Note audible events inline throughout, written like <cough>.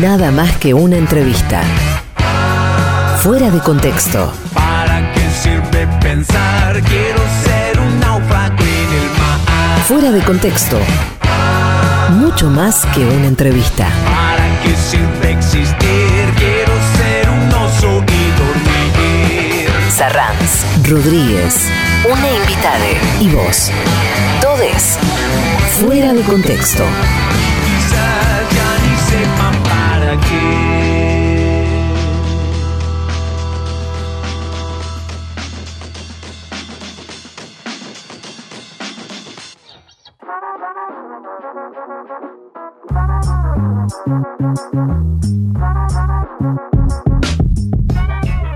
Nada más que una entrevista. Fuera de contexto. ¿Para qué sirve pensar? Quiero ser un náufrago en el mar. Fuera de contexto. Mucho más que una entrevista. ¿Para qué sirve existir? Quiero ser un oso y dormir. Sarranz, Rodríguez, una invitada y vos. Todes. Fuera de contexto. Quizás ya ni sepan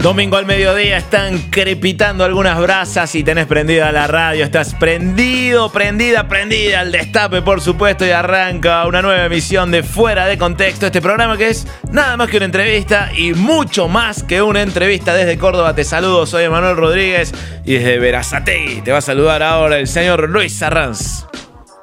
Domingo al mediodía están crepitando algunas brasas y tenés prendida la radio, estás prendido, prendida, prendida al destape por supuesto y arranca una nueva emisión de Fuera de Contexto, este programa que es nada más que una entrevista y mucho más que una entrevista desde Córdoba. Te saludo, soy Emanuel Rodríguez y desde Verazategui te va a saludar ahora el señor Luis Sarranz.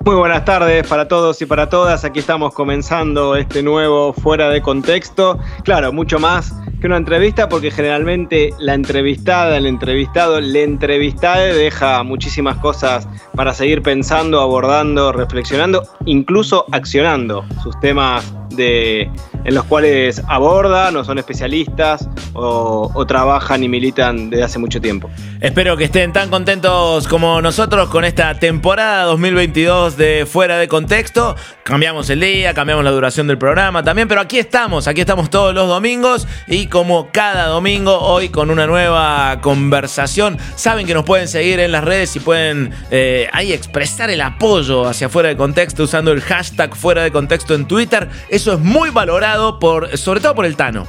Muy buenas tardes para todos y para todas. Aquí estamos comenzando este nuevo Fuera de Contexto. Claro, mucho más que una entrevista porque generalmente la entrevistada, el entrevistado, le entrevistada deja muchísimas cosas para seguir pensando, abordando, reflexionando, incluso accionando sus temas de, en los cuales abordan o son especialistas o, o trabajan y militan desde hace mucho tiempo. Espero que estén tan contentos como nosotros con esta temporada 2022 de Fuera de Contexto. Cambiamos el día, cambiamos la duración del programa también, pero aquí estamos, aquí estamos todos los domingos y como cada domingo, hoy con una nueva conversación. Saben que nos pueden seguir en las redes y pueden eh, ahí expresar el apoyo hacia Fuera de Contexto usando el hashtag Fuera de Contexto en Twitter. Eso es muy valorado, por, sobre todo por el Tano.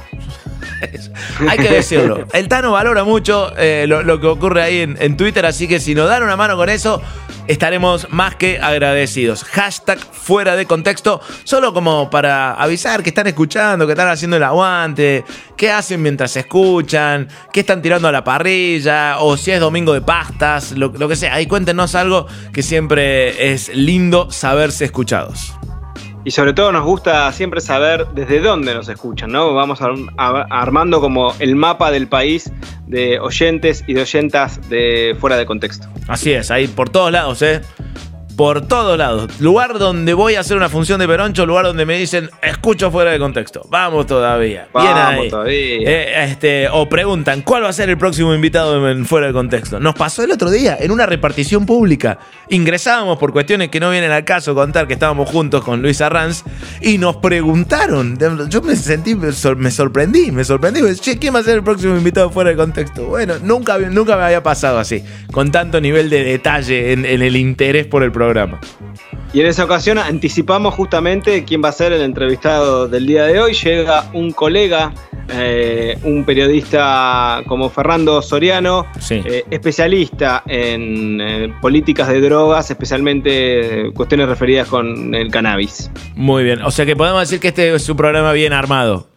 Hay que decirlo. <laughs> El Tano valora mucho eh, lo, lo que ocurre ahí en, en Twitter, así que si nos dan una mano con eso, estaremos más que agradecidos. Hashtag fuera de contexto, solo como para avisar que están escuchando, que están haciendo el aguante, qué hacen mientras escuchan, qué están tirando a la parrilla, o si es domingo de pastas, lo, lo que sea. Ahí cuéntenos algo que siempre es lindo saberse escuchados. Y sobre todo nos gusta siempre saber desde dónde nos escuchan, ¿no? Vamos armando como el mapa del país de oyentes y de oyentas de fuera de contexto. Así es, ahí por todos lados, ¿eh? Por todos lados. Lugar donde voy a hacer una función de peroncho, lugar donde me dicen, escucho fuera de contexto. Vamos todavía. Bien Vamos ahí. todavía. Eh, este, o preguntan, ¿cuál va a ser el próximo invitado en fuera de contexto? Nos pasó el otro día en una repartición pública. Ingresábamos por cuestiones que no vienen al caso contar que estábamos juntos con Luis Arranz y nos preguntaron. Yo me sentí, me sor- me sorprendí, me sorprendí. Che, ¿quién va a ser el próximo invitado fuera de contexto? Bueno, nunca, nunca me había pasado así, con tanto nivel de detalle en, en el interés por el programa. Y en esa ocasión anticipamos justamente quién va a ser el entrevistado del día de hoy. Llega un colega, eh, un periodista como Fernando Soriano, Sí. eh, especialista en eh, políticas de drogas, especialmente cuestiones referidas con el cannabis. Muy bien, o sea que podemos decir que este es un programa bien armado.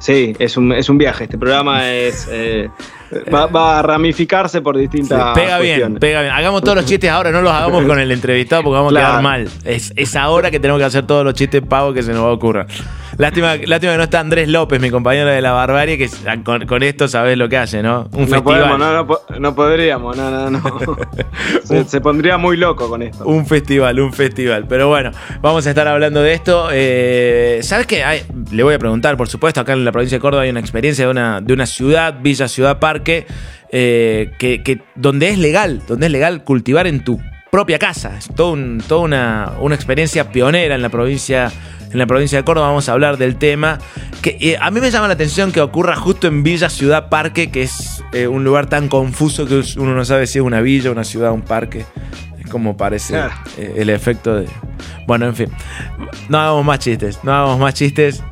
Sí, es un, es un viaje. Este programa es eh, <laughs> va, va a ramificarse por distintas Pega bien, pega bien. Hagamos todos los chistes ahora, no los hagamos con el entrevistado porque vamos a quedar mal. Es, es ahora que tenemos que hacer todos los chistes pavos que se nos va a ocurrir. Lástima, lástima que no está Andrés López, mi compañero de la barbarie, que con, con esto sabés lo que hace, ¿no? Un No festival. podemos, no, no, no podríamos, no, no, no. <laughs> se, se pondría muy loco con esto. Un festival, un festival. Pero bueno, vamos a estar hablando de esto. Eh, ¿Sabes qué? Le voy a preguntar, por supuesto, acá en la provincia de Córdoba hay una experiencia de una, de una ciudad, Villa Ciudad Parque, eh, que, que- donde es legal, donde es legal cultivar en tu propia casa. Es todo un- toda una, una experiencia pionera en la provincia. En la provincia de Córdoba vamos a hablar del tema. Que eh, a mí me llama la atención que ocurra justo en Villa Ciudad Parque, que es eh, un lugar tan confuso que uno no sabe si es una villa, una ciudad, un parque. Es como parece Claro. eh, el efecto de. Bueno, en fin. No hagamos más chistes. No hagamos más chistes.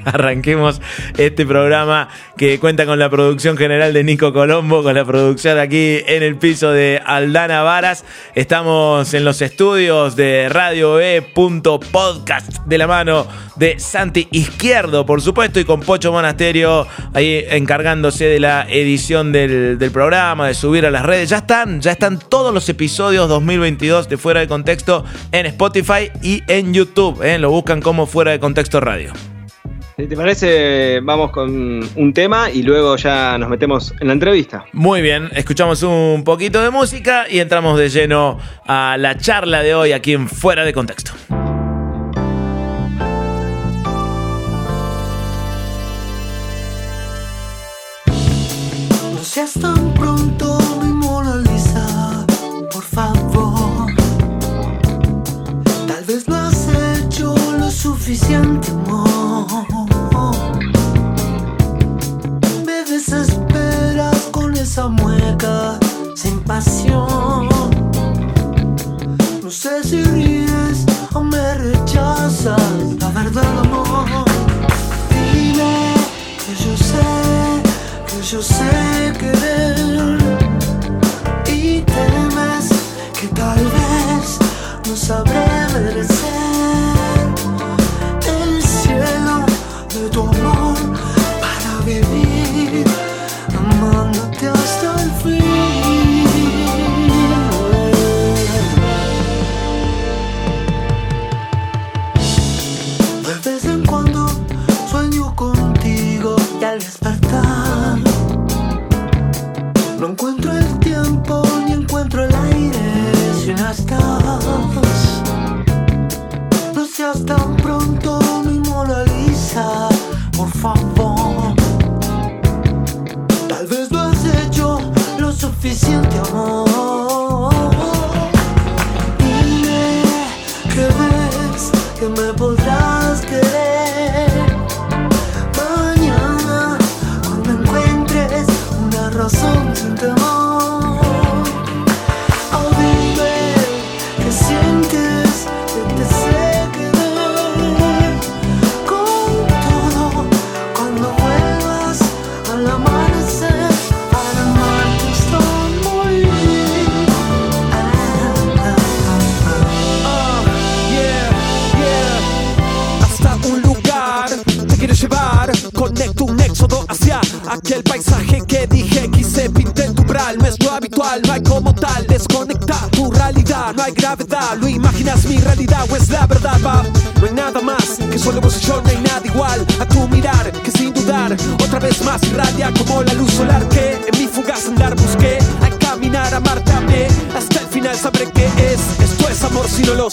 <laughs> Arranquemos este programa que cuenta con la producción general de Nico Colombo, con la producción aquí en el piso de Aldana Varas. Estamos en los estudios de Radio E. Podcast de la mano de Santi Izquierdo, por supuesto, y con Pocho Monasterio ahí encargándose de la edición del, del programa, de subir a las redes. Ya están, ya están todos los episodios 2022 de Fuera de Contexto en Spotify y en YouTube. ¿eh? Lo buscan como Fuera de Contexto Radio. Si te parece, vamos con un tema y luego ya nos metemos en la entrevista. Muy bien, escuchamos un poquito de música y entramos de lleno a la charla de hoy aquí en Fuera de Contexto. No seas tan pronto mi Mona Lisa, por favor. Tal vez no has hecho lo suficiente, amor. Sin pasión. No sé si ríes o me rechazas, la verdad, amor. Dime que yo sé, que yo sé querer y temes que tal vez no sabré merecer No seas tan pronto mi Mona Lisa, por favor. Tal vez no has hecho lo suficiente amor.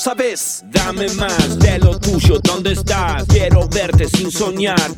Sabes Dame más de lo tuyo, ¿dónde estás? Quiero verte sin soñar,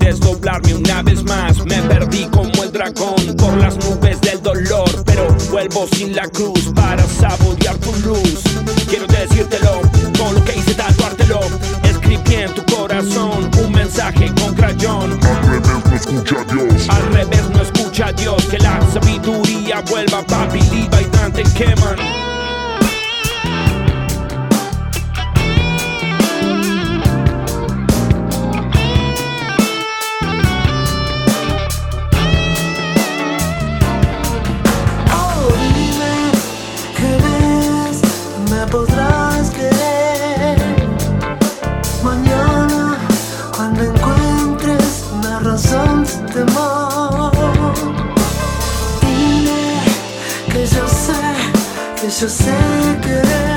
que yo sé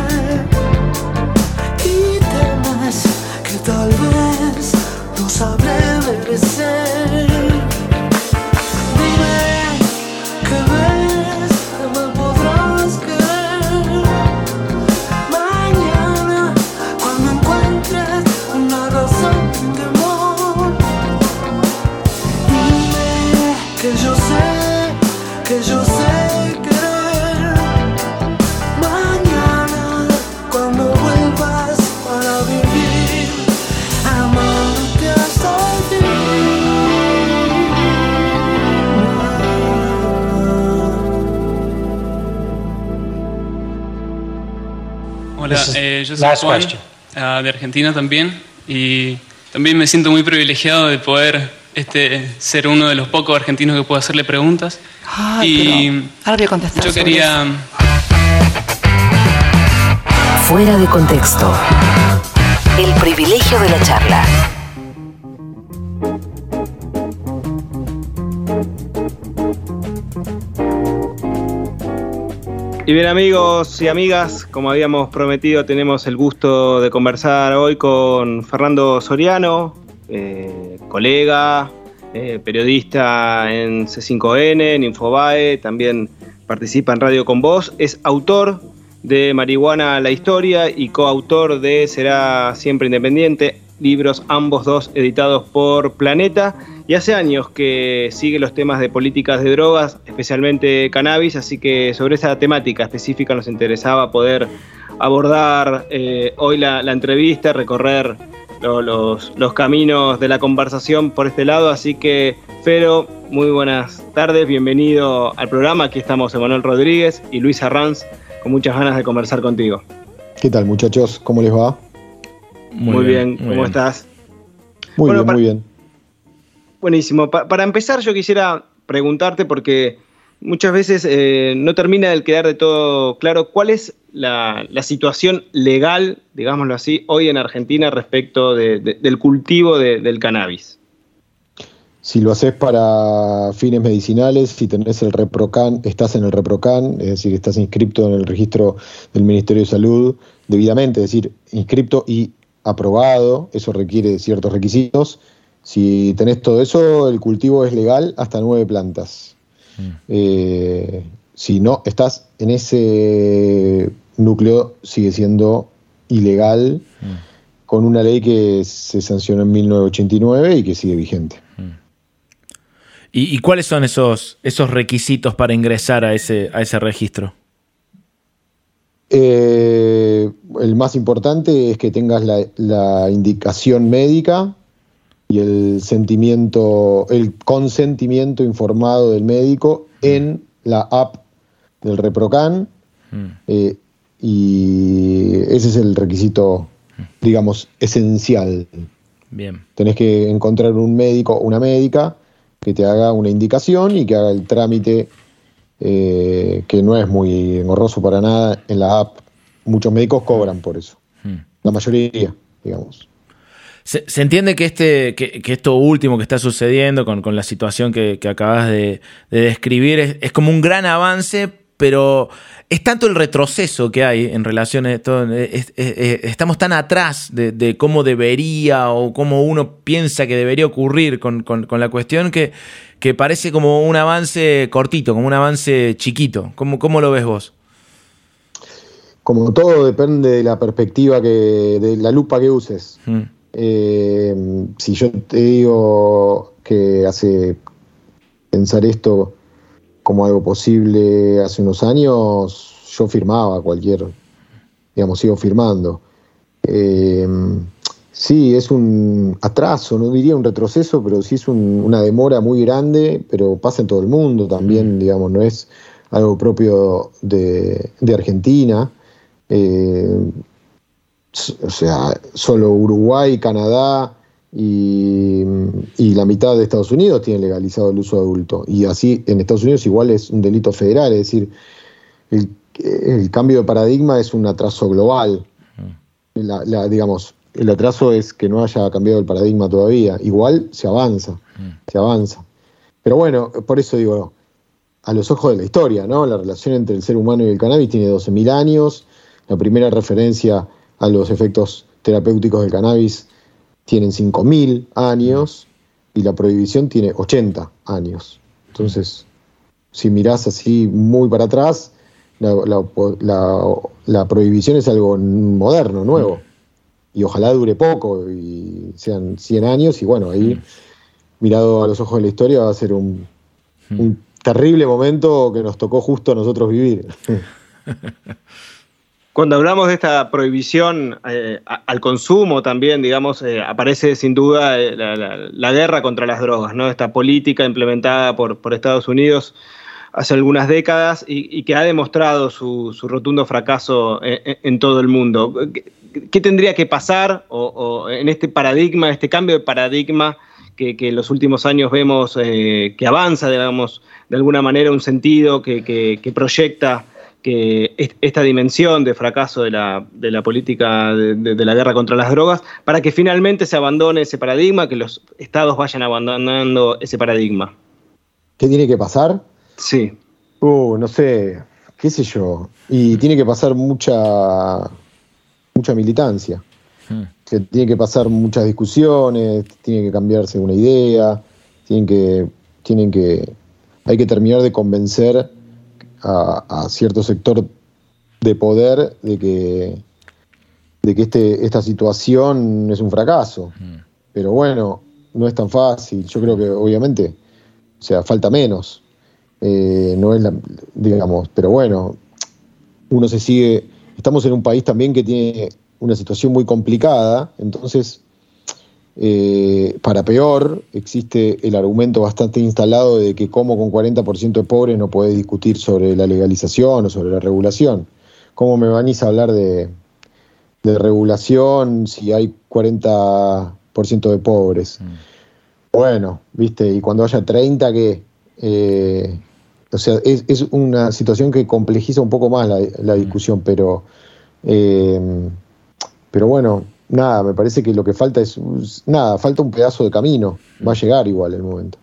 eh, yo soy last Juan, question. ah, de Argentina también, y también me siento muy privilegiado de poder este, ser uno de los pocos argentinos que puedo hacerle preguntas. Ay, y pero ahora voy a contestar yo quería Fuera de contexto. El privilegio de la charla. Y bien amigos y amigas, como habíamos prometido, tenemos el gusto de conversar hoy con Fernando Soriano, eh, colega, eh, periodista en C5N, en Infobae, también participa en Radio con Voz, es autor de Marihuana la Historia y coautor de Será Siempre Independiente, libros ambos dos editados por Planeta y hace años que sigue los temas de políticas de drogas, especialmente cannabis, así que sobre esa temática específica nos interesaba poder abordar eh, hoy la, la, entrevista, recorrer lo, los, los, caminos de la conversación por este lado, así que Fero, muy buenas tardes, bienvenido al programa, aquí estamos Emanuel Rodríguez y Luis Arranz, con muchas ganas de conversar contigo. ¿Qué tal muchachos? ¿Cómo les va? Muy, muy bien, bien, ¿cómo bien. estás? Muy bueno, bien, para, muy bien. Buenísimo. Pa para empezar, yo quisiera preguntarte, porque muchas veces eh, no termina de quedar de todo claro cuál es la, la, situación legal, digámoslo así, hoy en Argentina respecto de, de, del cultivo del cannabis. Si lo haces para fines medicinales, si tenés el ReproCan, estás en el ReproCan, es decir, estás inscripto en el registro del Ministerio de Salud debidamente, es decir, inscripto y aprobado, eso requiere ciertos requisitos. Si tenés todo eso, el cultivo es legal hasta nueve plantas. Mm. Eh, si no estás en ese núcleo, sigue siendo ilegal mm. con una ley que se sancionó en 1989 y que sigue vigente. Mm. ¿Y, ¿Y, cuáles son esos, esos requisitos para ingresar a ese, a ese registro? Eh, el más importante es que tengas la, la, indicación médica y el sentimiento, el consentimiento informado del médico en la app del ReproCan. Mm. Eh, y ese es el requisito, digamos, esencial. Bien. Tenés que encontrar un médico, una médica, que te haga una indicación y que haga el trámite eh, que no es muy engorroso para nada en la app. Muchos médicos cobran por eso. Hmm. La mayoría, digamos. Se, se entiende que, este, que, que, esto último que está sucediendo con, con la situación que, que acabas de, de describir es, es, como un gran avance, pero es tanto el retroceso que hay en relación a esto. Es, estamos tan atrás de, de, cómo debería o cómo uno piensa que debería ocurrir con, con, con la cuestión que, que, parece como un avance cortito, como un avance chiquito. ¿Cómo, cómo lo ves vos? Como todo depende de la perspectiva que, de la lupa que uses. Hmm. Eh, si yo te digo que hace pensar esto como algo posible hace unos años, yo firmaba cualquier, digamos, sigo firmando. Eh, sí, es un atraso, no diría un retroceso, pero sí es un, una demora muy grande, pero pasa en todo el mundo también, digamos, no es algo propio de, de Argentina. Eh, o sea, solo Uruguay, Canadá y, y, la mitad de Estados Unidos tienen legalizado el uso adulto. Y así en Estados Unidos igual es un delito federal, es decir, el, el cambio de paradigma es un atraso global. La, la, digamos, el atraso es que no haya cambiado el paradigma todavía. Igual se avanza, se avanza. Pero bueno, por eso digo, a los ojos de la historia, ¿no? La relación entre el ser humano y el cannabis tiene 12.000 años. La primera referencia a los efectos terapéuticos del cannabis tienen 5.000 años y la prohibición tiene 80 años. Entonces, si mirás así muy para atrás, la, la, la, la prohibición es algo moderno, nuevo. Y ojalá dure poco y sean 100 años y bueno, ahí mirado a los ojos de la historia va a ser un, un terrible momento que nos tocó justo a nosotros vivir. <laughs> Cuando hablamos de esta prohibición eh, al consumo también, digamos, eh, aparece sin duda eh, la, la, la, guerra contra las drogas, ¿no? Esta política implementada por, por Estados Unidos hace algunas décadas y, y que ha demostrado su, su rotundo fracaso en, en, todo el mundo. ¿Qué, tendría que pasar o, o en este paradigma, este cambio de paradigma que, que en los últimos años vemos eh, que avanza, digamos, de alguna manera un sentido que, que proyecta que esta dimensión de fracaso de la, de la política de, de, de, la guerra contra las drogas, para que finalmente se abandone ese paradigma, que los estados vayan abandonando ese paradigma. ¿Qué tiene que pasar? Sí. Uh, no sé, qué sé yo. Y tiene que pasar mucha, mucha militancia. que tiene que pasar muchas discusiones, tiene que cambiarse una idea, tienen que, tienen que, hay que terminar de convencer a, a cierto sector de poder de que, de que este, esta situación es un fracaso. Pero bueno, no es tan fácil. Yo creo que obviamente, o sea, falta menos. Eh, no es la, digamos, pero bueno, uno se sigue. Estamos en un país también que tiene una situación muy complicada, entonces, eh, para peor, existe el argumento bastante instalado de que como con 40% de pobres no puede discutir sobre la legalización o sobre la regulación. ¿Cómo me vanís a hablar de, de regulación si hay 40% de pobres? Bueno, viste, y cuando haya 30, ¿qué? Eh, o sea, es, es, una situación que complejiza un poco más la, la discusión, pero, eh, pero bueno, nada, me parece que lo que falta es, nada, falta un pedazo de camino, va a llegar igual el momento.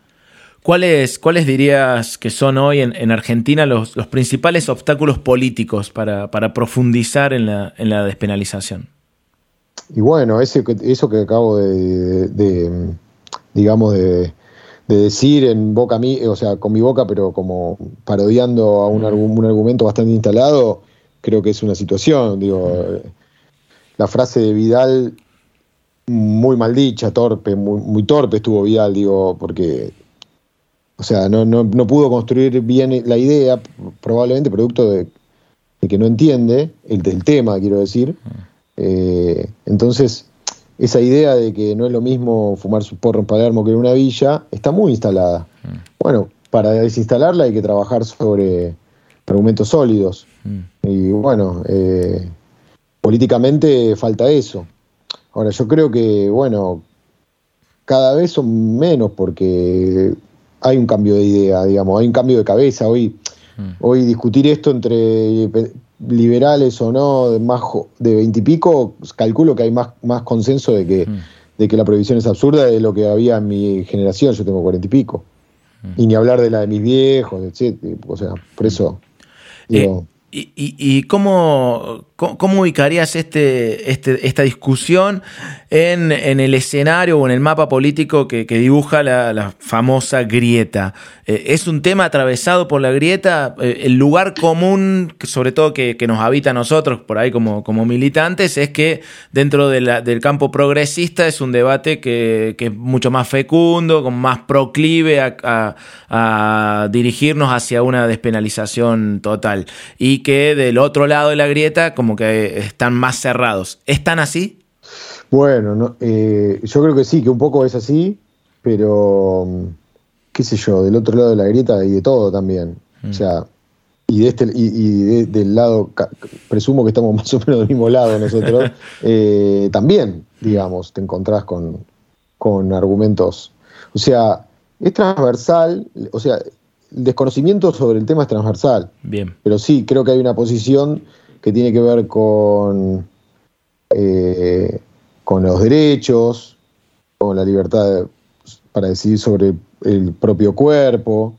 ¿Cuáles, ¿Cuáles dirías que son hoy en, en Argentina los, los, principales obstáculos políticos para, para profundizar en la, en la, despenalización? Y bueno, ese, eso que acabo de, de, de digamos, de, de, decir en boca mí, o sea, con mi boca, pero como parodiando a un, un, argumento bastante instalado, creo que es una situación. Digo, la frase de Vidal, muy maldicha, torpe, muy, muy torpe estuvo Vidal, digo, porque o sea, no, no, no, pudo construir bien la idea, probablemente producto de, de que no entiende el del tema, quiero decir. Eh, entonces, esa idea de que no es lo mismo fumar su porro en Palermo que en una villa está muy instalada. Bueno, para desinstalarla hay que trabajar sobre argumentos sólidos. Y bueno, eh, políticamente falta eso. Ahora, yo creo que, bueno, cada vez son menos porque hay un cambio de idea, digamos, hay un cambio de cabeza. Hoy, mm. hoy discutir esto entre liberales o no, de más de veintipico, calculo que hay más, más consenso de que, mm. de que la prohibición es absurda de lo que había en mi generación, yo tengo cuarenta y pico. Mm. Y ni hablar de la de mis viejos, etc. O sea, por eso. Digo, eh. ¿Y, cómo, cómo, ubicarías este, este, esta discusión en, el escenario o en el mapa político que, dibuja la, famosa grieta? Eh, ¿Es un tema atravesado por la grieta? Eh, el lugar común, sobre todo que, nos habita a nosotros por ahí como, militantes, es que dentro del campo progresista es un debate que, es mucho más fecundo, con más proclive a, a, a dirigirnos hacia una despenalización total. Y que del otro lado de la grieta como que están más cerrados. ¿Están así? Bueno, no, eh, yo creo que sí, que un poco es así, pero qué sé yo, del otro lado de la grieta hay de todo también. Mm. O sea, y, de este, y, y de, del lado, presumo que estamos <laughs> más o menos del mismo lado nosotros, <laughs> eh, también, digamos, te encontrás con, con argumentos. O sea, es transversal, o sea, el desconocimiento sobre el tema es transversal. Bien. Pero sí, creo que hay una posición que tiene que ver con, eh, con los derechos, con la libertad de, para decidir sobre el propio cuerpo,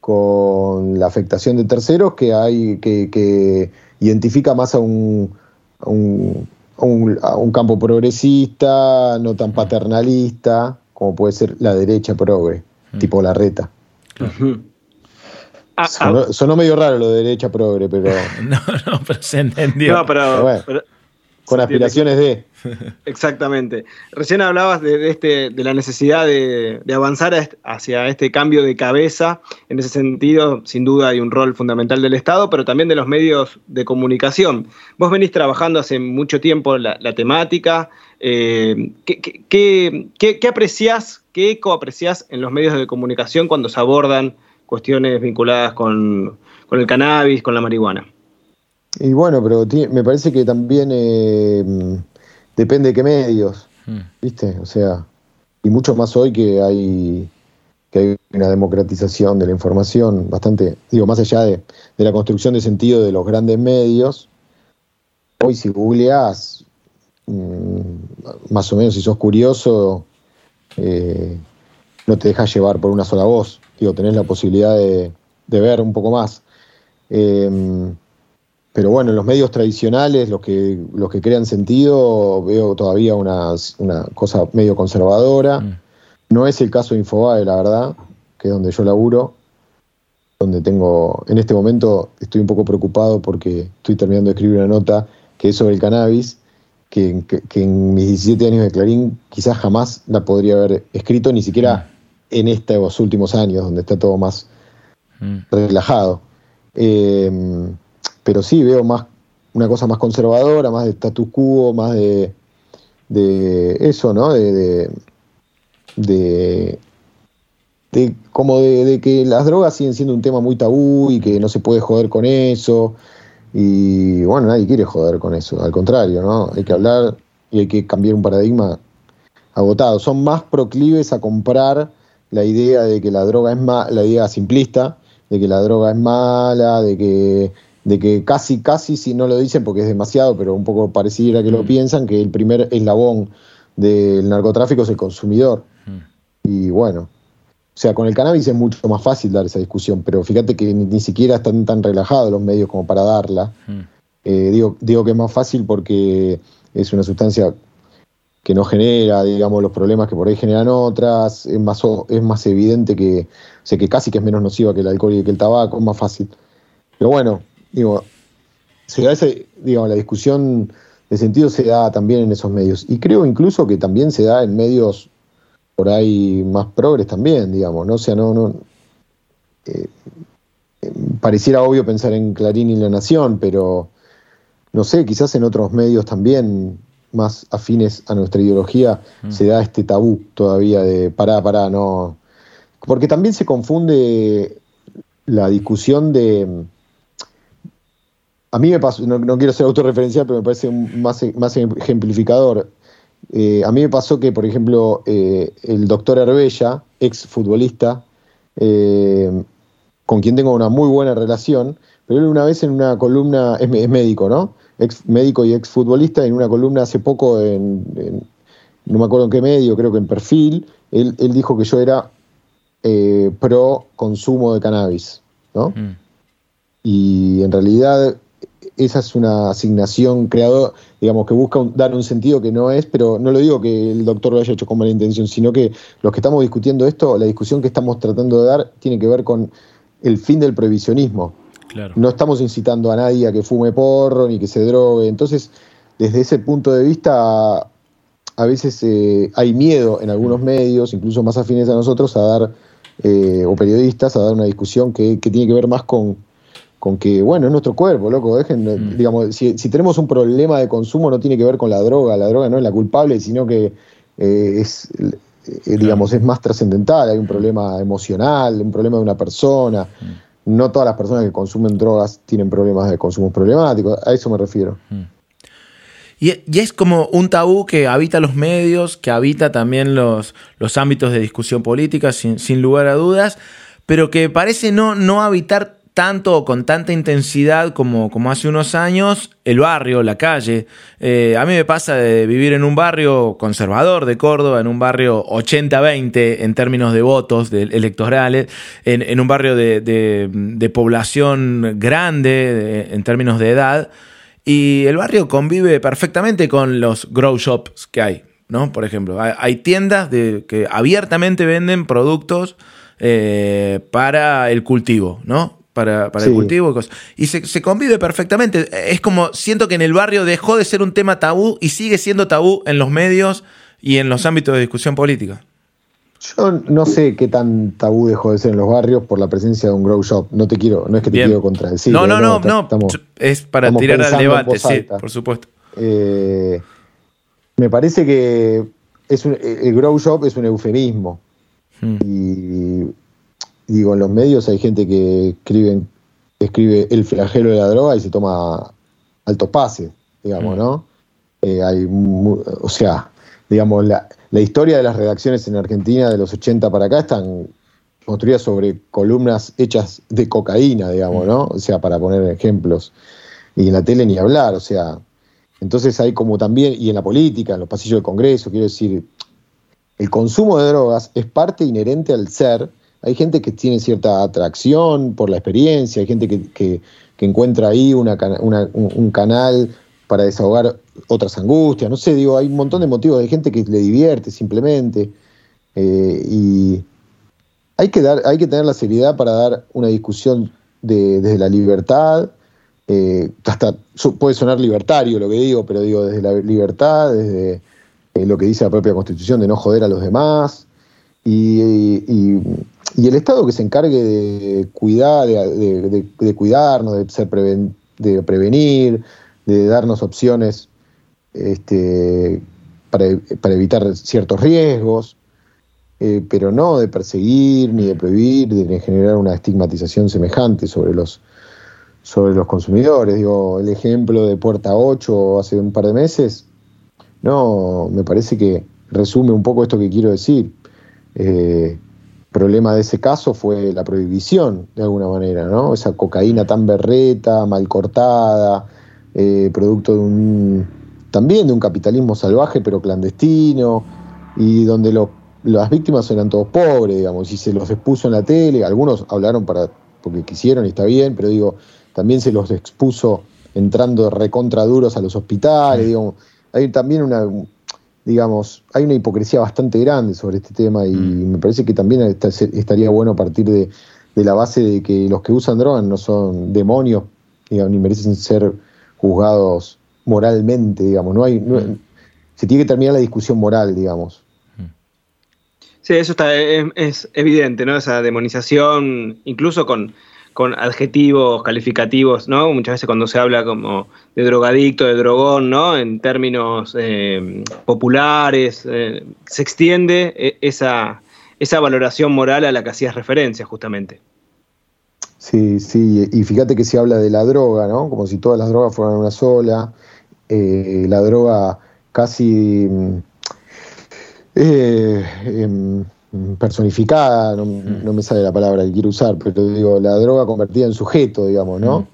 con la afectación de terceros que hay que, que identifica más a un, a un, a un, a un campo progresista, no tan paternalista, como puede ser la derecha progre, mm. tipo la reta. Claro. Ah, sonó, ah. sonó, medio raro lo de derecha progre, pero. <laughs> no, no, pero se entendió. No, pero. pero, bueno, pero con aspiraciones de. Exactamente. Recién hablabas de, de, este, de la necesidad de, de, avanzar hacia este cambio de cabeza. En ese sentido, sin duda, hay un rol fundamental del Estado, pero también de los medios de comunicación. Vos venís trabajando hace mucho tiempo la, la temática. Eh, ¿qué, qué, qué, ¿Qué apreciás, qué eco apreciás en los medios de comunicación cuando se abordan cuestiones vinculadas con, con, el cannabis, con la marihuana. Y bueno, pero me parece que también eh, depende de qué medios, mm. ¿viste? O sea, y mucho más hoy que hay, que hay una democratización de la información bastante, digo, más allá de, de la construcción de sentido de los grandes medios, hoy si googleás, mmm, más o menos si sos curioso, eh, no te dejas llevar por una sola voz digo, tenés la posibilidad de, de ver un poco más. Eh, pero bueno, en los medios tradicionales, los que, los que crean sentido, veo todavía una, una cosa medio conservadora. Mm. No es el caso de Infobae, la verdad, que es donde yo laburo, donde tengo, en este momento estoy un poco preocupado porque estoy terminando de escribir una nota que es sobre el cannabis, que, que- que en mis 17 años de Clarín quizás jamás la podría haber escrito, ni siquiera en estos últimos años, donde está todo más Mm. relajado. Eh, pero sí, veo más una cosa más conservadora, más de status quo, más de, de eso, ¿no? De, de, de- de- como de, de que las drogas siguen siendo un tema muy tabú y que no se puede joder con eso. Y bueno, nadie quiere joder con eso, al contrario, ¿no? Hay que hablar y hay que cambiar un paradigma agotado. Son más proclives a comprar la idea de que la droga es mala, la idea simplista, de que la droga es mala, de que, de que casi, casi, si no lo dicen porque es demasiado, pero un poco pareciera que lo piensan, que el primer eslabón del narcotráfico es el consumidor. Y bueno, o sea, con el cannabis es mucho más fácil dar esa discusión, pero fíjate que ni, ni siquiera están tan relajados los medios como para darla. Eh, digo, digo que es más fácil porque es una sustancia que no genera, digamos, los problemas que por ahí generan otras, es más, evidente que, o sea, que casi que es menos nociva que el alcohol y que el tabaco, es más fácil. Pero bueno, digo, se da ese, digamos, la discusión de sentido se da también en esos medios. Y creo incluso que también se da en medios por ahí más progres también, digamos, ¿no? O sea, no, no eh, pareciera obvio pensar en Clarín y La Nación, pero no sé, quizás en otros medios también más afines a nuestra ideología se da este tabú todavía de pará, pará, no. Porque también se confunde la discusión de. A mí me pasó, no, no quiero ser autorreferencial, pero me parece más, más ejemplificador. Eh, a mí me pasó que, por ejemplo, eh, el doctor Herbella, ex futbolista, eh, con quien tengo una muy buena relación, pero él una vez en una columna, es, es médico, ¿no? Ex médico y ex futbolista, en una columna hace poco, en, en- no me acuerdo en qué medio, creo que en perfil, él, él dijo que yo era eh, pro consumo de cannabis, ¿no? Mm. Y en realidad esa es una asignación creador, digamos, que busca un- dar un sentido que no es, pero no lo digo que el doctor lo haya hecho con mala intención, sino que los que estamos discutiendo esto, la discusión que estamos tratando de dar tiene que ver con el fin del prohibicionismo. Claro. No estamos incitando a nadie a que fume porro ni que se drogue. Entonces, desde ese punto de vista, a veces eh, hay miedo en algunos medios, incluso más afines a nosotros, a dar, eh, o periodistas, a dar una discusión que, que tiene que ver más con, con que, bueno, es nuestro cuerpo, loco, dejen, digamos, si, si tenemos un problema de consumo no tiene que ver con la droga, la droga no es la culpable, sino que eh, es, eh, digamos, es más trascendental, hay un problema emocional, un problema de una persona. No todas las personas que consumen drogas tienen problemas de consumo problemáticos, a eso me refiero. Y, y es como un tabú que habita los medios, que habita también los, los ámbitos de discusión política, sin, sin lugar a dudas, pero que parece no, no habitar tanto o con tanta intensidad como, como hace unos años el barrio, la calle. Eh, a mí me pasa de vivir en un barrio conservador de Córdoba, en un barrio 80-20 en términos de votos electorales, en, un barrio de, población grande de- en términos de edad. Y el barrio convive perfectamente con los grow shops que hay, ¿no? Por ejemplo, hay, tiendas que abiertamente venden productos eh, para el cultivo, ¿no? Para, para el Sí. cultivo y cosas. Y se, se convive perfectamente. Es como, siento que en el barrio dejó de ser un tema tabú y sigue siendo tabú en los medios y en los ámbitos de discusión política. Yo no sé qué tan tabú dejó de ser en los barrios por la presencia de un grow shop. No te quiero, no es que te Bien. quiero contradecir. no, ¿eh? no, no, está- no. estamos- es para tirar al debate, sí, por supuesto. Eh, me parece que es un- el grow shop es un eufemismo. Mm. Y digo, en los medios hay gente que escribe, escribe el flagelo de la droga y se toma altos pases, digamos, Mm. ¿no? Eh, hay o sea, digamos, la, la historia de las redacciones en Argentina de los 80 para acá están construidas sobre columnas hechas de cocaína, digamos, ¿no? O sea, para poner ejemplos. Y en la tele ni hablar, o sea, entonces hay como también, y en la política, en los pasillos del Congreso, quiero decir, el consumo de drogas es parte inherente al ser hay gente que tiene cierta atracción por la experiencia, hay gente que, encuentra ahí un, canal para desahogar otras angustias, no sé, digo, hay un montón de motivos, hay gente que le divierte simplemente, eh, y hay que, dar, hay que tener la seriedad para dar una discusión de- desde la libertad, eh, hasta puede sonar libertario lo que digo, pero digo desde la libertad, desde eh, lo que dice la propia Constitución de no joder a los demás, y el Estado que se encargue de cuidar, de, cuidarnos, de, ser preven- de prevenir, de darnos opciones este, para, evitar ciertos riesgos, eh, pero no de perseguir, ni de prohibir, de generar una estigmatización semejante sobre los, sobre los consumidores. Digo, el ejemplo de Puerta 8 hace un par de meses, no, me parece que resume un poco esto que quiero decir. Eh, problema de ese caso fue la prohibición, de alguna manera, ¿no? Esa cocaína tan berreta, mal cortada, eh, producto de un también de un capitalismo salvaje pero clandestino, y donde los- las víctimas eran todos pobres, digamos, y se los expuso en la tele, algunos hablaron para porque quisieron y está bien, pero digo, también se los expuso entrando recontra duros a los hospitales, digo, hay también una digamos, hay una hipocresía bastante grande sobre este tema y me parece que también estaría bueno partir de, de la base de que los que usan drogas no son demonios, digamos, ni merecen ser juzgados moralmente, digamos, no hay, no- se tiene que terminar la discusión moral, digamos. Sí, eso está, es, es evidente, ¿no? Esa demonización, incluso con, con adjetivos calificativos, ¿no? Muchas veces cuando se habla como de drogadicto, de drogón, ¿no? En términos eh, populares, eh, se extiende eh, esa, esa valoración moral a la que hacías referencia, justamente. Sí, sí, y fíjate que se habla de la droga, ¿no? Como si todas las drogas fueran una sola. La droga casi mm, em, personificada, no, no me sale la palabra que quiero usar, pero digo, la droga convertida en sujeto, digamos, ¿no?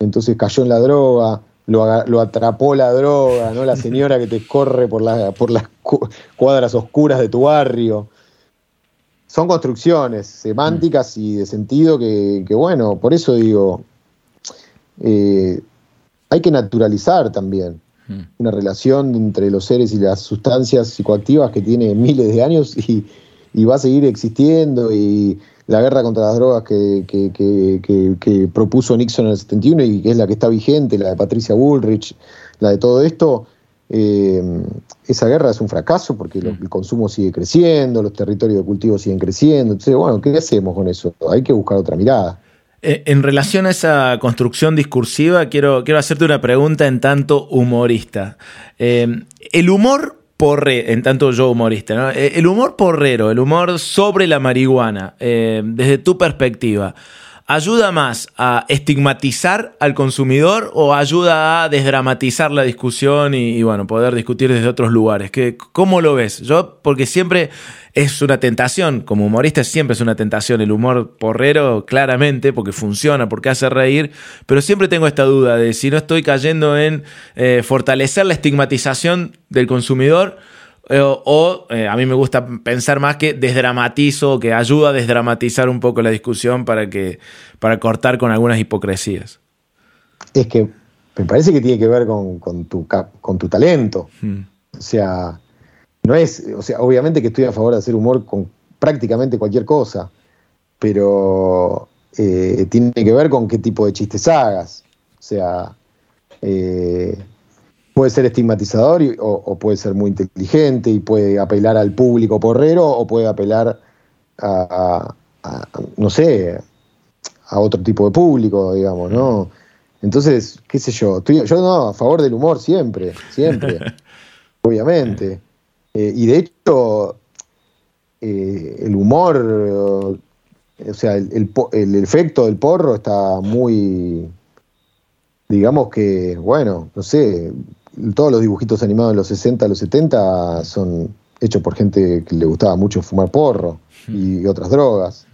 Entonces cayó en la droga, lo, lo atrapó la droga, ¿no? La señora que te corre por, la- por las cu- cuadras oscuras de tu barrio son construcciones semánticas y de sentido que, que, bueno, por eso digo, eh, hay que naturalizar también una relación entre los seres y las sustancias psicoactivas que tiene miles de años y, y va a seguir existiendo y la guerra contra las drogas que, que- que- propuso Nixon en el 71 y que es la que está vigente, la de Patricia Bullrich, la de todo esto, eh, esa guerra es un fracaso porque lo- el consumo sigue creciendo, los territorios de cultivo siguen creciendo. Entonces, bueno, ¿qué hacemos con eso? Hay que buscar otra mirada. Eh, En relación a esa construcción discursiva, quiero, quiero hacerte una pregunta en tanto humorista. Eh, el humor porre, en tanto yo humorista, ¿no? Eh, el humor porrero, el humor sobre la marihuana, eh, desde tu perspectiva, ¿ayuda más a estigmatizar al consumidor o ayuda a desdramatizar la discusión y, bueno, poder discutir desde otros lugares? ¿Qué, ¿Cómo lo ves? Yo, porque siempre es una tentación, como humorista siempre es una tentación el humor porrero, claramente, porque funciona, porque hace reír, pero siempre tengo esta duda de si no estoy cayendo en eh, fortalecer la estigmatización del consumidor o, o, eh, a mí me gusta pensar más que desdramatizo, que ayuda a desdramatizar un poco la discusión para, que, para cortar con algunas hipocresías. Es que me parece que tiene que ver con, con tu, con tu talento. Mm. O sea, no es, o sea, obviamente que estoy a favor de hacer humor con prácticamente cualquier cosa, pero eh, tiene que ver con qué tipo de chistes hagas. O sea, eh, puede ser estigmatizador y- o, o puede ser muy inteligente y puede apelar al público porrero o puede apelar a, a- a, no sé, a otro tipo de público, digamos, ¿no? Entonces, qué sé yo, estoy- yo no, a favor del humor siempre, siempre, <laughs> obviamente. Eh, y de hecho, eh, el humor, eh, o sea, el, el efecto del porro está muy, digamos que, bueno, no sé, todos los dibujitos animados de los 60, los 70 son hechos por gente que le gustaba mucho fumar porro y otras drogas.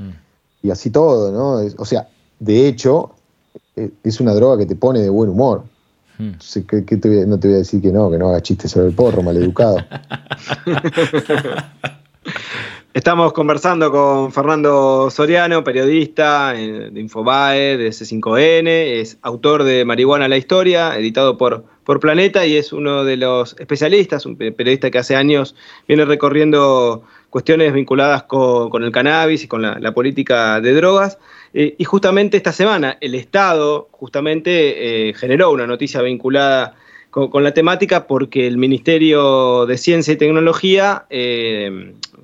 Y así todo, ¿no? O sea, de hecho, eh, es una droga que te pone de buen humor. Entonces, ¿qué- qué te voy a- no te voy a decir que no, que no hagas chistes sobre el porro, maleducado. <laughs> Estamos conversando con Fernando Soriano, periodista eh, de Infobae, de C5N, es autor de Marihuana la Historia, editado por, por Planeta y es uno de los especialistas, un periodista que hace años viene recorriendo cuestiones vinculadas con, el cannabis y con la, política de drogas. Eh, y justamente esta semana el Estado justamente eh, generó una noticia vinculada con, la temática porque el Ministerio de Ciencia y Tecnología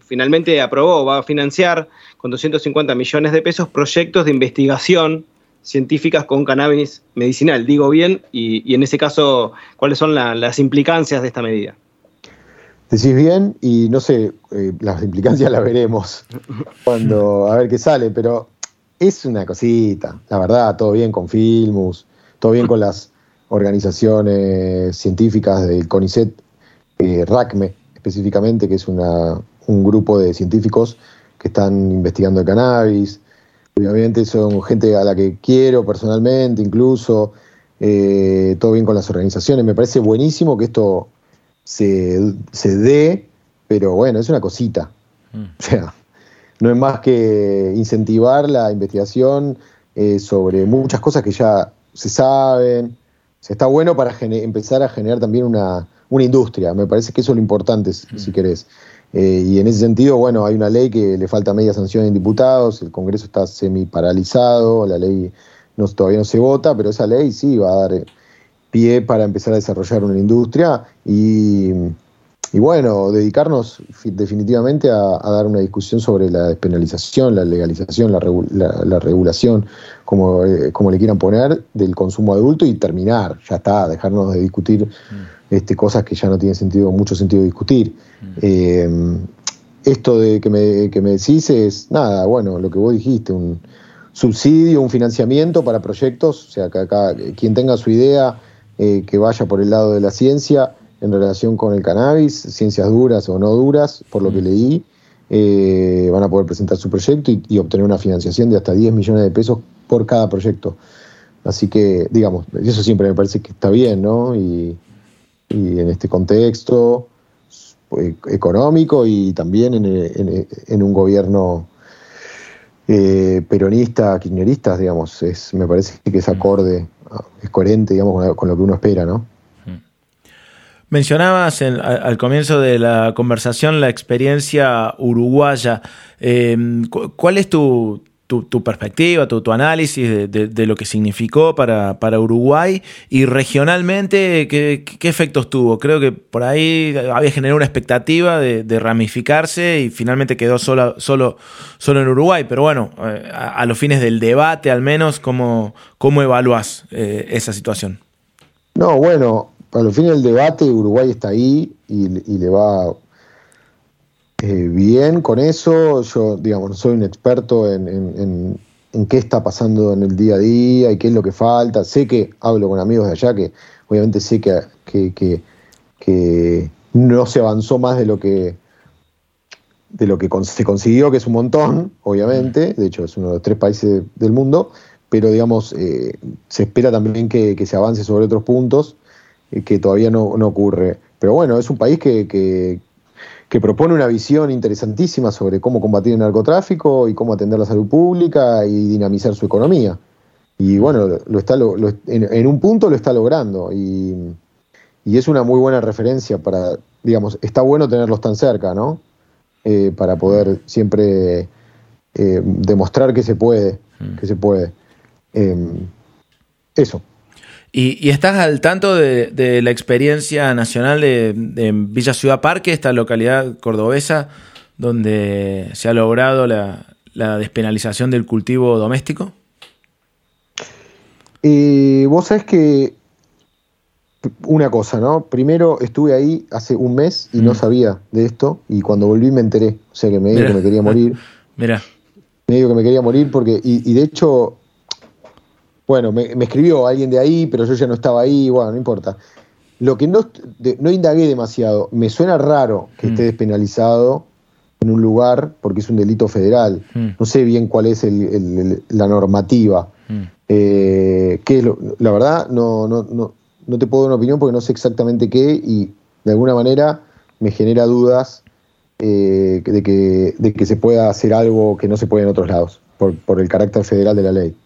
finalmente aprobó, va a financiar con 250 millones de pesos proyectos de investigación científicas con cannabis medicinal. Digo bien, y, en ese caso, ¿cuáles son las implicancias de esta medida? Decís bien, y no sé, eh, las implicancias las veremos <laughs> cuando a ver qué sale, pero es una cosita, la verdad, todo bien con Filmus, todo bien con las organizaciones científicas del CONICET, eh, RACME específicamente, que es una, un grupo de científicos que están investigando el cannabis. Obviamente son gente a la que quiero personalmente, incluso. Eh, todo bien con las organizaciones. Me parece buenísimo que esto se, dé, pero bueno, es una cosita. Mm. O sea, no es más que incentivar la investigación eh, sobre muchas cosas que ya se saben. O está bueno para empezar a generar también una, industria. Me parece que eso es lo importante, si mm. querés. Eh, y en ese sentido, bueno, hay una ley que le falta media sanción en diputados, el Congreso está semi paralizado, la ley no, todavía no se vota, pero esa ley sí va a dar eh, pie para empezar a desarrollar una industria y, bueno, dedicarnos definitivamente a, dar una discusión sobre la despenalización, la legalización, la, regulación, como, eh, como le quieran poner, del consumo adulto y terminar, ya está, dejarnos de discutir. Mm. Este, cosas que ya no tienen sentido, mucho sentido discutir. Mm. Eh, esto de que me, que me decís es nada, bueno, lo que vos dijiste, un subsidio, un financiamiento para proyectos, o sea, que acá quien tenga su idea, eh, que vaya por el lado de la ciencia en relación con el cannabis, ciencias duras o no duras, por lo que mm. leí, eh, van a poder presentar su proyecto y, y, obtener una financiación de hasta 10 millones de pesos por cada proyecto. Así que, digamos, eso siempre me parece que está bien, ¿no? Y, y en este contexto pues, económico y también en, un gobierno eh, peronista, kirchnerista, digamos, es, me parece que es acorde, es coherente, digamos, con lo que uno espera, ¿no? Mencionabas al, comienzo de la conversación la experiencia uruguaya. Eh, ¿Cuál es tu, tu, perspectiva, tu, análisis de, lo que significó para, para Uruguay y regionalmente, ¿qué, efectos tuvo? Creo que por ahí había generado una expectativa de, ramificarse y finalmente quedó solo, solo, solo en Uruguay. Pero bueno, eh, a, los fines del debate al menos, ¿cómo, cómo evaluás eh, esa situación? No, bueno, a los fines del debate Uruguay está ahí y, y le va eh, bien con eso. Yo, digamos, no soy un experto en, qué está pasando en el día a día y qué es lo que falta. Sé que hablo con amigos de allá que obviamente sé que, que, no se avanzó más de lo que de lo que se consiguió, que es un montón, obviamente, de hecho es uno de los tres países del mundo, pero digamos, eh, se espera también que, se avance sobre otros puntos que todavía no, ocurre. Pero bueno, es un país que, que propone una visión interesantísima sobre cómo combatir el narcotráfico y cómo atender la salud pública y dinamizar su economía. Y bueno, lo está, en, un punto lo está logrando y, es una muy buena referencia para, digamos, está bueno tenerlos tan cerca, ¿no? Eh, para poder siempre eh, demostrar que se puede, mm. que se puede. Em, eso. Y, estás al tanto de, la experiencia nacional de, Villa Ciudad Parque, esta localidad cordobesa, donde se ha logrado la, despenalización del cultivo doméstico? Eh, vos sabés que una cosa, ¿no? Primero estuve ahí hace un mes y no mm. sabía de esto y cuando volví me enteré, o sea que me dijo que me quería morir. <laughs> Mira. Me dijo que me quería morir porque, y de hecho bueno, me, escribió alguien de ahí, pero yo ya no estaba ahí, bueno, no importa. Lo que no, no indagué demasiado, me suena raro que esté mm. despenalizado en un lugar porque es un delito federal. Mm. No sé bien cuál es la normativa. Mm. Eh, es la verdad, no, no, no, no te puedo dar una opinión porque no sé exactamente qué y de alguna manera me genera dudas eh, de, que, de que se pueda hacer algo que no se puede en otros lados, por, por el carácter federal de la ley.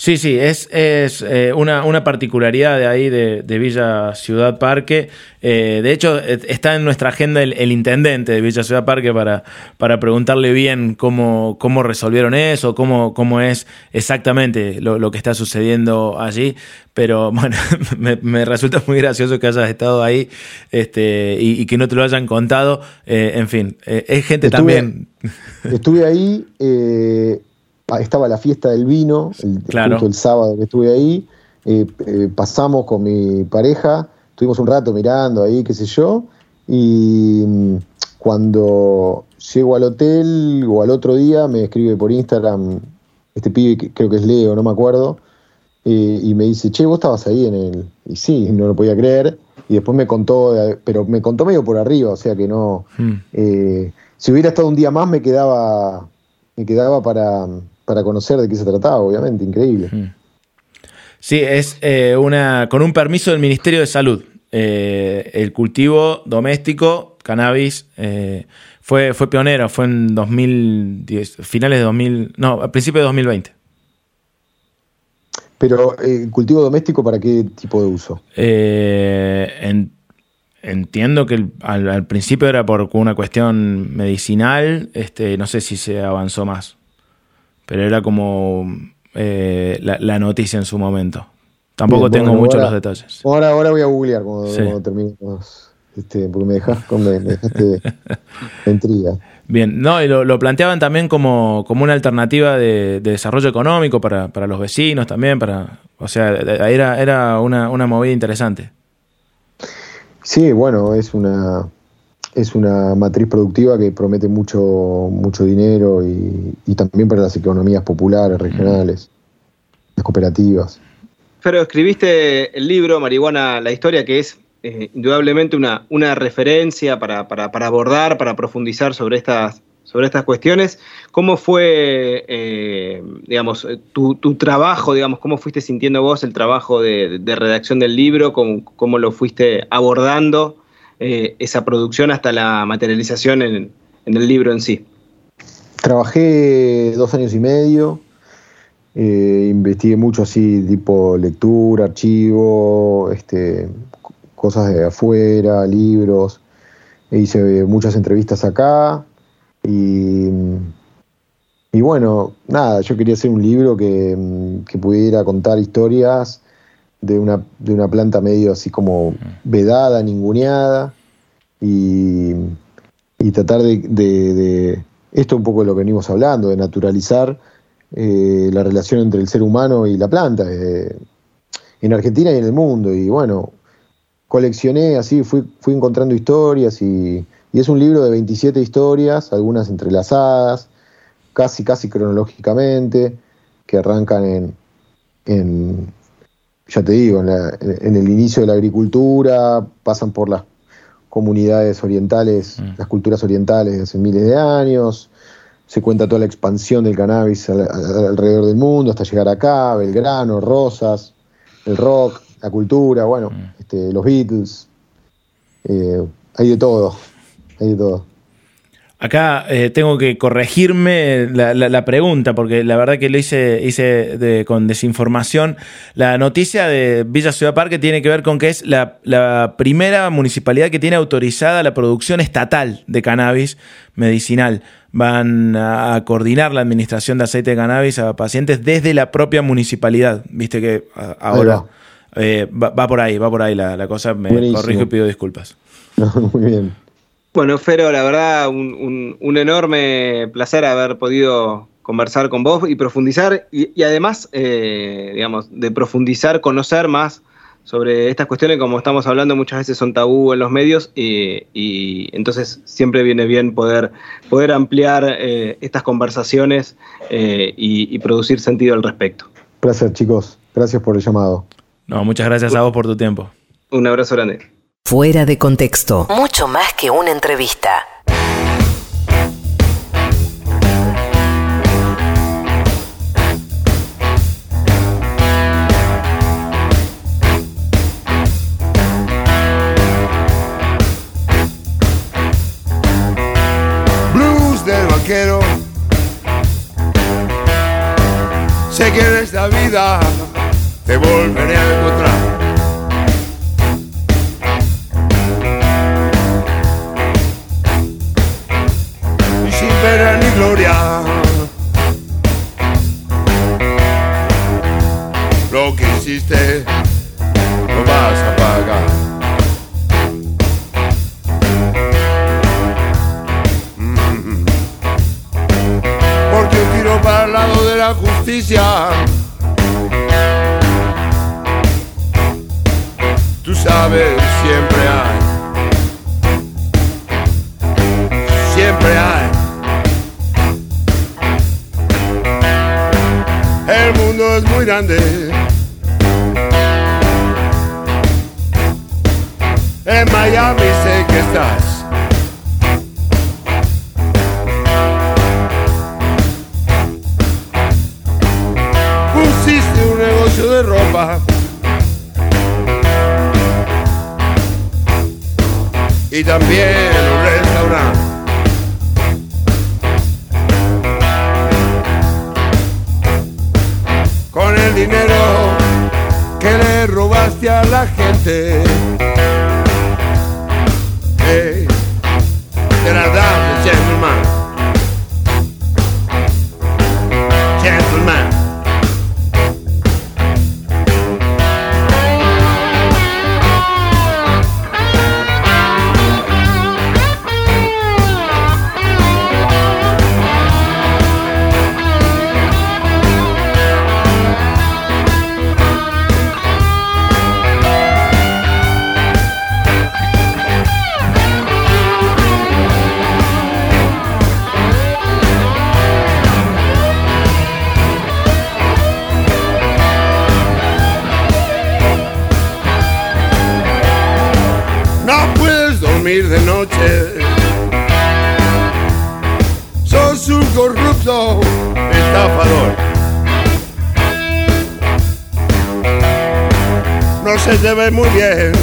Sí, sí, es, es eh, una, una, particularidad de ahí de, de Villa Ciudad Parque. Eh, de hecho, está en nuestra agenda el, el, intendente de Villa Ciudad Parque para, para preguntarle bien cómo, cómo resolvieron eso, cómo, cómo es exactamente lo, lo que está sucediendo allí. Pero <laughs> bueno, me, me, resulta muy gracioso que hayas estado ahí este, y, y que no te lo hayan contado. Eh, en fin, es gente estuve, también. <laughs> Estuve ahí estaba la fiesta del vino, el, claro. justo el sábado que estuve ahí, eh, eh, pasamos con mi pareja, estuvimos un rato mirando ahí, qué sé yo, y mm, cuando llego al hotel o al otro día me escribe por Instagram este pibe, que creo que es Leo, no me acuerdo, eh, y me dice, che, vos estabas ahí en el... Y sí, no lo podía creer, y después me contó, pero me contó medio por arriba, o sea que no... Hmm. si hubiera estado un día más me quedaba, me quedaba para para conocer de qué se trataba, obviamente, increíble. Sí, es eh, una con un permiso del Ministerio de Salud. Eh, el cultivo doméstico, cannabis, eh, fue, fue pionero, fue en 2010, finales de 2000, no, a principios de 2020. Pero, ¿el cultivo doméstico para qué tipo de uso? En, entiendo que al, al, principio era por una cuestión medicinal, este, no sé si se avanzó más pero era como eh, la, la, noticia en su momento. Tampoco Bien, tengo bueno, muchos ahora, los detalles. Ahora, ahora voy a googlear cuando, sí. cuando terminemos, este, porque me, dejas, me, me dejaste <laughs> la intriga. Bien, no, y lo, lo, planteaban también como, como una alternativa de, de desarrollo económico para, para, los vecinos también, para, o sea, era, era una, una movida interesante. Sí, bueno, es una, es una matriz productiva que promete mucho, mucho dinero y, también para las economías populares, regionales, las cooperativas. Pero escribiste el libro Marihuana, la historia, que es eh, indudablemente una, una referencia para, para, para, abordar, para profundizar sobre estas, sobre estas cuestiones. ¿Cómo fue, eh, digamos, tu, tu, trabajo, digamos, cómo fuiste sintiendo vos el trabajo de, de redacción del libro, cómo, cómo lo fuiste abordando? Eh, esa producción hasta la materialización en, el libro en sí? Trabajé dos años y medio, eh, investigué mucho así, tipo lectura, archivo, este, cosas de afuera, libros, e hice muchas entrevistas acá y, y bueno, nada, yo quería hacer un libro que, que pudiera contar historias de una, de una planta medio así como vedada, ninguneada, y, y tratar de, de, de, esto un poco de lo que venimos hablando, de naturalizar eh, la relación entre el ser humano y la planta, eh, en Argentina y en el mundo. Y bueno, coleccioné así, fui, fui encontrando historias y, y es un libro de 27 historias, algunas entrelazadas, casi, casi cronológicamente, que arrancan en, en ya te digo, en, la, en, el inicio de la agricultura, pasan por las comunidades orientales, mm. las culturas orientales de hace miles de años, se cuenta toda la expansión del cannabis al, al, alrededor del mundo hasta llegar acá, Belgrano, Rosas, el rock, la cultura, bueno, mm. este, los Beatles, eh, hay de todo, hay de todo. Acá eh, tengo que corregirme la, la, la, pregunta, porque la verdad que lo hice, hice de, con desinformación. La noticia de Villa Ciudad Parque tiene que ver con que es la, la, primera municipalidad que tiene autorizada la producción estatal de cannabis medicinal. Van a coordinar la administración de aceite de cannabis a pacientes desde la propia municipalidad. Viste que ahora eh, va, va, por ahí, va por ahí la, la cosa. Me Buenísimo. corrijo y pido disculpas. <laughs> muy bien. Bueno, Fero, la verdad, un, un, un, enorme placer haber podido conversar con vos y profundizar, y, y además, eh, digamos, de profundizar, conocer más sobre estas cuestiones, como estamos hablando, muchas veces son tabú en los medios, y, y entonces siempre viene bien poder, poder ampliar eh, estas conversaciones eh, y, y producir sentido al respecto. Placer, chicos. Gracias por el llamado. No, muchas gracias a vos por tu tiempo. Un abrazo grande. Fuera de contexto. Mucho más que una entrevista. viajero. Sé que en esta vida te volveré a encontrar. Muy bien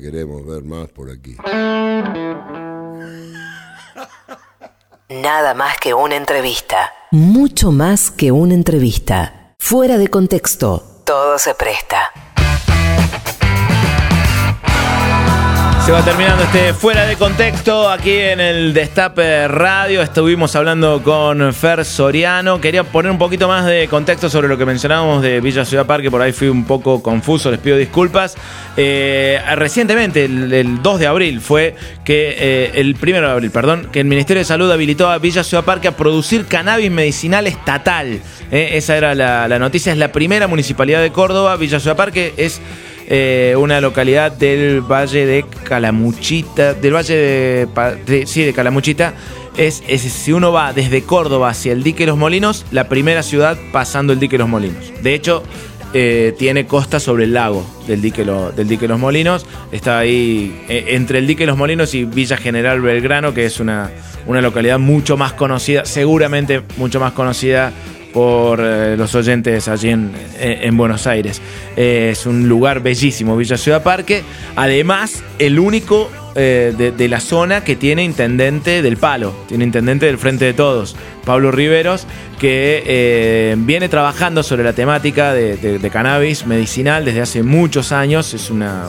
queremos ver más por aquí. Nada más que una entrevista. Mucho más que una entrevista. Fuera de contexto. Todo se presta. Se va terminando este fuera de contexto aquí en el Destape Radio. Estuvimos hablando con Fer Soriano. Quería poner un poquito más de contexto sobre lo que mencionábamos de Villa Ciudad Parque. Por ahí fui un poco confuso, les pido disculpas. Eh, recientemente, el, el 2 de abril, fue que, eh, el 1 de abril, perdón, que el Ministerio de Salud habilitó a Villa Ciudad Parque a producir cannabis medicinal estatal. Eh, esa era la, la noticia. Es la primera municipalidad de Córdoba. Villa Ciudad Parque es eh, una localidad del Valle de Calamuchita, del Valle de, sí, de Calamuchita. Es, es- si uno va desde Córdoba hacia el dique Los Molinos, la primera ciudad pasando el dique Los Molinos. De hecho, eh, tiene costa sobre el lago del dique, Lo- del dique Los Molinos. Está ahí eh, entre el dique Los Molinos y Villa General Belgrano, que es una, una localidad mucho más conocida, seguramente mucho más conocida por eh, los oyentes allí en, en- en Buenos Aires. Eh, es un lugar bellísimo, Villa Ciudad Parque. Además, el único eh, de la zona que tiene intendente del palo, tiene intendente del Frente de Todos, Pablo Riveros, que eh, viene trabajando sobre la temática de, cannabis medicinal desde hace muchos años. Es una,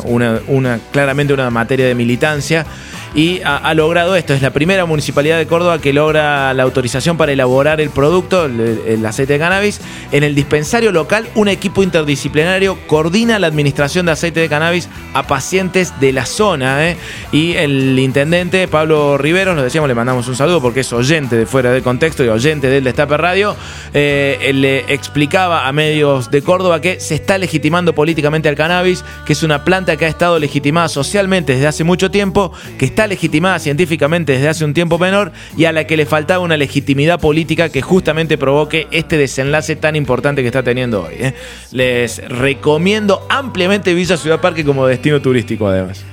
claramente una materia de militancia y ha, logrado esto. Es la primera municipalidad de Córdoba que logra la autorización para elaborar el producto, el, el aceite de cannabis. En el dispensario local, un equipo interdisciplinario coordina la administración de aceite de cannabis a pacientes de la zona. ¿eh? Y el intendente Pablo Riveros, lo decíamos, le mandamos un saludo porque es oyente de Fuera de Contexto oyente del Destape Radio. eh, le explicaba a medios de Córdoba que se está legitimando políticamente al cannabis, que es una planta que ha estado legitimada socialmente desde hace mucho tiempo, que está legitimada científicamente desde hace un tiempo menor y a la que le faltaba una legitimidad política que justamente provoque este desenlace tan importante que está teniendo hoy. ¿eh? Les recomiendo ampliamente Villa Ciudad Parque como destino turístico además.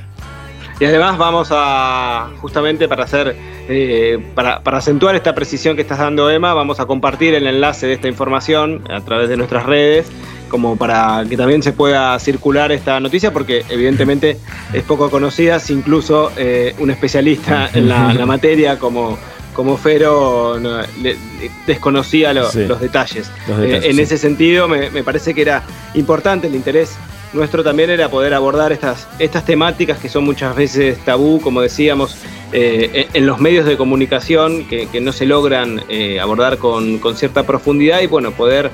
Y además vamos a, justamente para hacer, eh, para, para acentuar esta precisión que estás dando Emma, vamos a compartir el enlace de esta información a través de nuestras redes, como para que también se pueda circular esta noticia, porque evidentemente es poco conocida, si incluso eh, un especialista en la, materia como, como Fero no, le- le- desconocía lo- Sí. los detalles. Los Eh, en sí. ese sentido me, me parece que era importante el interés nuestro también era poder abordar estas, estas temáticas que son muchas veces tabú, como decíamos, eh, en- los medios de comunicación que, que no se logran eh, abordar con, con cierta profundidad y bueno, poder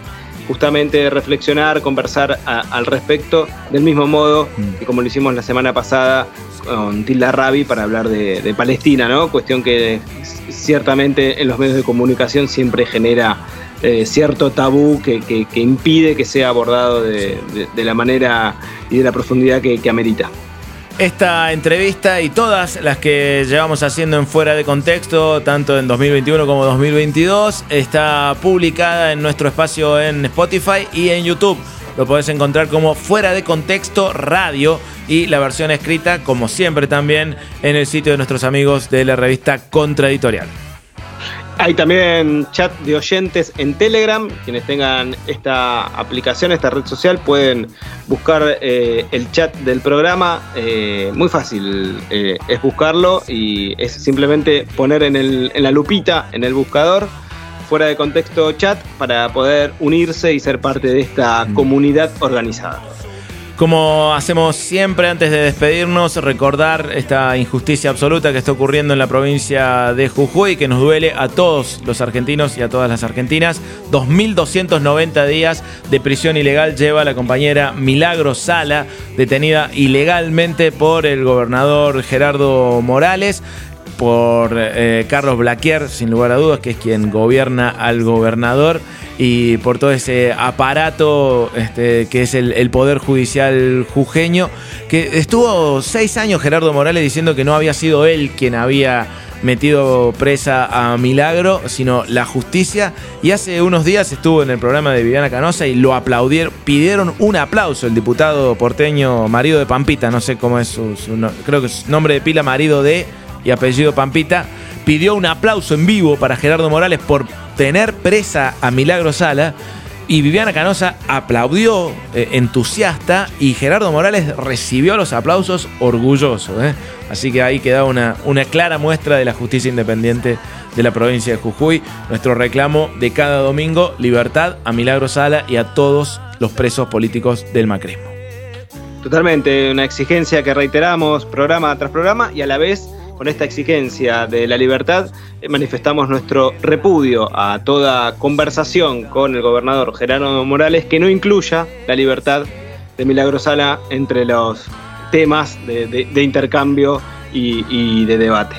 justamente reflexionar, conversar a- al respecto del mismo modo que como lo hicimos la semana pasada con Tilda Rabi para hablar de, de Palestina, ¿no? Cuestión que ciertamente en los medios de comunicación siempre genera eh, cierto tabú que, que- que impide que sea abordado de, de- de la manera y de la profundidad que, que amerita. Esta entrevista y todas las que llevamos haciendo en Fuera de Contexto, tanto en 2021 como 2022, está publicada en nuestro espacio en Spotify y en YouTube. Lo podés encontrar como Fuera de Contexto Radio y la versión escrita, como siempre también, en el sitio de nuestros amigos de la revista Contraeditorial. Hay también chat de oyentes en Telegram. Quienes tengan esta aplicación, esta red social, pueden buscar eh, el chat del programa. Eh, muy fácil eh, es buscarlo y es simplemente poner en, el- en la lupita, en el buscador, fuera de contexto chat, para poder unirse y ser parte de esta comunidad organizada. Como hacemos siempre antes de despedirnos, recordar esta injusticia absoluta que está ocurriendo en la provincia de Jujuy, que nos duele a todos los argentinos y a todas las argentinas. 2.290 días de prisión ilegal lleva la compañera Milagro Sala, detenida ilegalmente por el gobernador Gerardo Morales por eh, Carlos Blaquier, sin lugar a dudas, que es quien gobierna al gobernador, y por todo ese aparato este, que es el, Poder Judicial jujeño, que estuvo seis años Gerardo Morales diciendo que no había sido él quien había metido presa a Milagro, sino la justicia. Y hace unos días estuvo en el programa de Viviana Canosa y lo aplaudieron, pidieron un aplauso el diputado porteño, marido de Pampita, no sé cómo es su, su no- creo que es nombre de pila, marido de y apellido Pampita, pidió un aplauso en vivo para Gerardo Morales por tener presa a Milagro Sala. Y Viviana Canosa aplaudió eh, entusiasta y Gerardo Morales recibió los aplausos orgulloso. ¿eh? Así que ahí queda una, una clara muestra de la justicia independiente de la provincia de Jujuy. Nuestro reclamo de cada domingo, libertad a Milagro Sala y a todos los presos políticos del macrismo. Totalmente, una exigencia que reiteramos programa tras programa y a la vez con esta exigencia de la libertad eh, manifestamos nuestro repudio a toda conversación con el gobernador Gerardo Morales que no incluya la libertad de Milagro Sala entre los temas de, de- de intercambio y, y de debate.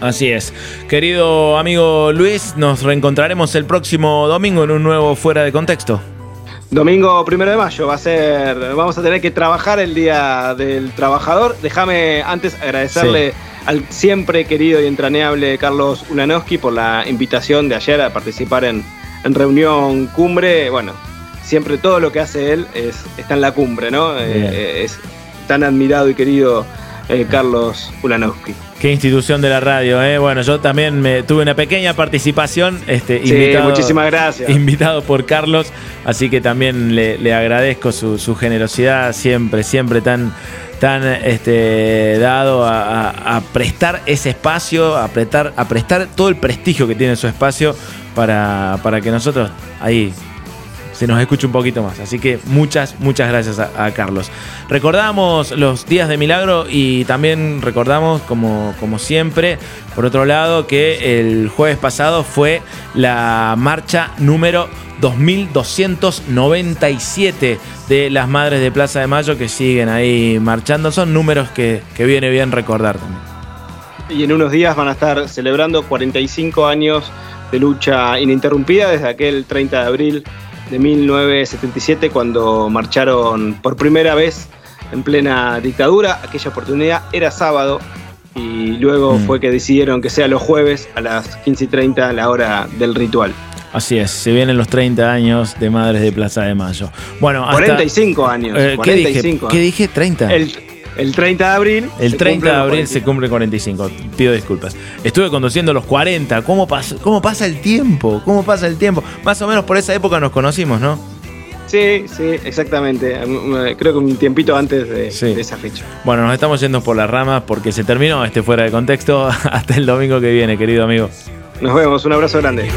Así es. Querido amigo Luis, nos reencontraremos el próximo domingo en un nuevo Fuera de Contexto. Domingo primero de mayo va a ser, vamos a tener que trabajar el día del trabajador. Déjame antes agradecerle al siempre querido y entrañable Carlos Ulanowski por la invitación de ayer a participar en, en reunión cumbre. Bueno, siempre todo lo que hace él es, está en la cumbre, ¿no? Eh, es tan admirado y querido eh, Carlos Ulanowski. Qué institución de la radio, ¿eh? Bueno, yo también me, tuve una pequeña participación, este, Sí, invitado, muchísimas gracias. invitado por Carlos, así que también le, le agradezco su, su generosidad, siempre, siempre tan, tan este, dado a, prestar ese espacio, a prestar, a prestar todo el prestigio que tiene su espacio para, para que nosotros ahí se nos escuche un poquito más. Así que muchas, muchas gracias a, a Carlos. Recordamos los días de milagro y también recordamos, como, como siempre, por otro lado, que el jueves pasado fue la marcha número 2297 de las Madres de Plaza de Mayo que siguen ahí marchando. Son números que, que viene bien recordar también. Y en unos días van a estar celebrando 45 años de lucha ininterrumpida desde aquel 30 de abril de 1977 cuando marcharon por primera vez en plena dictadura. Aquella oportunidad era sábado y luego Mm. fue que decidieron que sea los jueves a las 15 y 30 la hora del ritual. Así es, se vienen los 30 años de Madres de Plaza de Mayo. Bueno, hasta- 45 años. Eh, ¿qué, dije? 45 ¿Qué dije? 30. El, el 30 de abril. El se 30 de abril se cumple 45. Pido disculpas. Estuve conduciendo los 40. ¿Cómo pasa, ¿Cómo pasa el tiempo? ¿Cómo pasa el tiempo? Más o menos por esa época nos conocimos, ¿no? Sí, sí, exactamente. Mm, Creo que un tiempito antes de, de esa fecha. Bueno, nos estamos yendo por las ramas porque se terminó este fuera de contexto. <laughs> Hasta el domingo que viene, querido amigo. Nos vemos, un abrazo grande.